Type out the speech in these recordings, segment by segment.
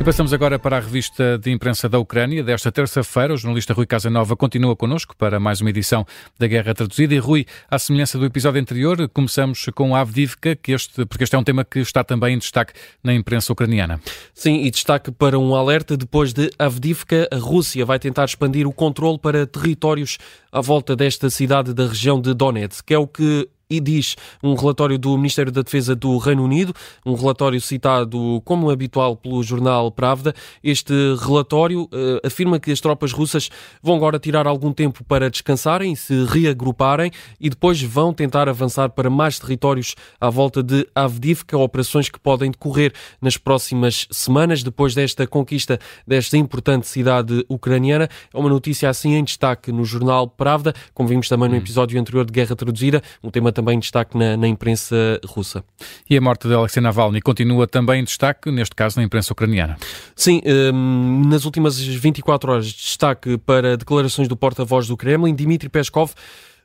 E passamos agora para a revista de imprensa da Ucrânia. Desta terça-feira, o jornalista Rui Casanova continua connosco para mais uma edição da Guerra Traduzida. E Rui, à semelhança do episódio anterior, começamos com a Avdivka, que este, porque este é um tema que está também em destaque na imprensa ucraniana. Sim, e destaque para um alerta depois de Avdivka, a Rússia vai tentar expandir o controle para territórios à volta desta cidade da região de Donetsk, que é o que e diz um relatório do Ministério da Defesa do Reino Unido, um relatório citado como habitual pelo jornal Pravda. Este relatório uh, afirma que as tropas russas vão agora tirar algum tempo para descansarem, se reagruparem e depois vão tentar avançar para mais territórios à volta de Avdivka, operações que podem decorrer nas próximas semanas depois desta conquista desta importante cidade ucraniana. É uma notícia assim em destaque no jornal Pravda, como vimos também no hum. episódio anterior de Guerra Traduzida, um tema também em destaque na, na imprensa russa. E a morte de Alexei Navalny continua também em destaque, neste caso na imprensa ucraniana. Sim, um, nas últimas 24 horas, destaque para declarações do porta-voz do Kremlin, Dmitry Peskov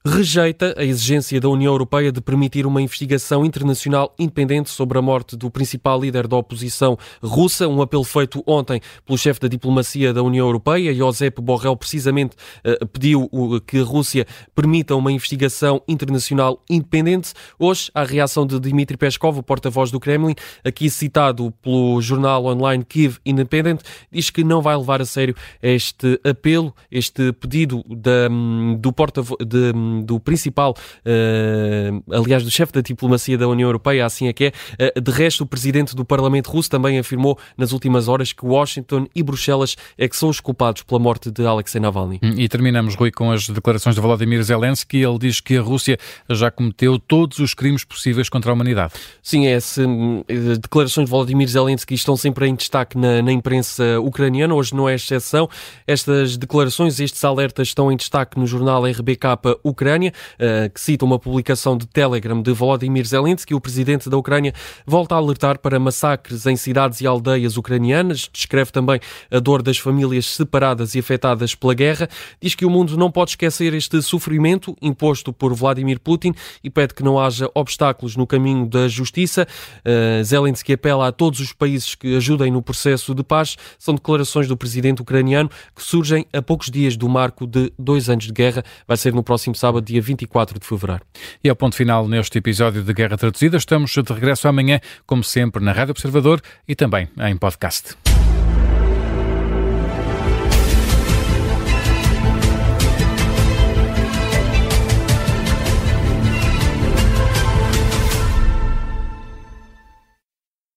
rejeita a exigência da União Europeia de permitir uma investigação internacional independente sobre a morte do principal líder da oposição russa, um apelo feito ontem pelo chefe da diplomacia da União Europeia, Josep Borrell, precisamente eh, pediu que a Rússia permita uma investigação internacional independente. Hoje, a reação de Dmitry Peskov, o porta-voz do Kremlin, aqui citado pelo jornal online Kiev Independent, diz que não vai levar a sério este apelo, este pedido da, hum, do porta-voz do principal, uh, aliás, do chefe da diplomacia da União Europeia, assim é que é. Uh, de resto, o presidente do Parlamento russo também afirmou nas últimas horas que Washington e Bruxelas é que são os culpados pela morte de Alexei Navalny. Hum, e terminamos, Rui, com as declarações de Volodymyr Zelensky. Ele diz que a Rússia já cometeu todos os crimes possíveis contra a humanidade. Sim, é esse, hum, declarações de Volodymyr Zelensky estão sempre em destaque na, na imprensa ucraniana, hoje não é exceção. Estas declarações, estes alertas estão em destaque no jornal RBK Ucrânia Ucrânia, eh, que cita uma publicação de Telegram de Volodymyr Zelensky, o presidente da Ucrânia volta a alertar para massacres em cidades e aldeias ucranianas, descreve também a dor das famílias separadas e afetadas pela guerra, diz que o mundo não pode esquecer este sofrimento imposto por Vladimir Putin e pede que não haja obstáculos no caminho da justiça. Eh, Zelensky apela a todos os países que ajudem no processo de paz. São declarações do presidente ucraniano que surgem a poucos dias do marco de dois anos de guerra. Vai ser no próximo sábado sábado, dia 24 de fevereiro. E ao ponto final neste episódio de Guerra Traduzida. Estamos de regresso amanhã, como sempre, na Rádio Observador e também em podcast.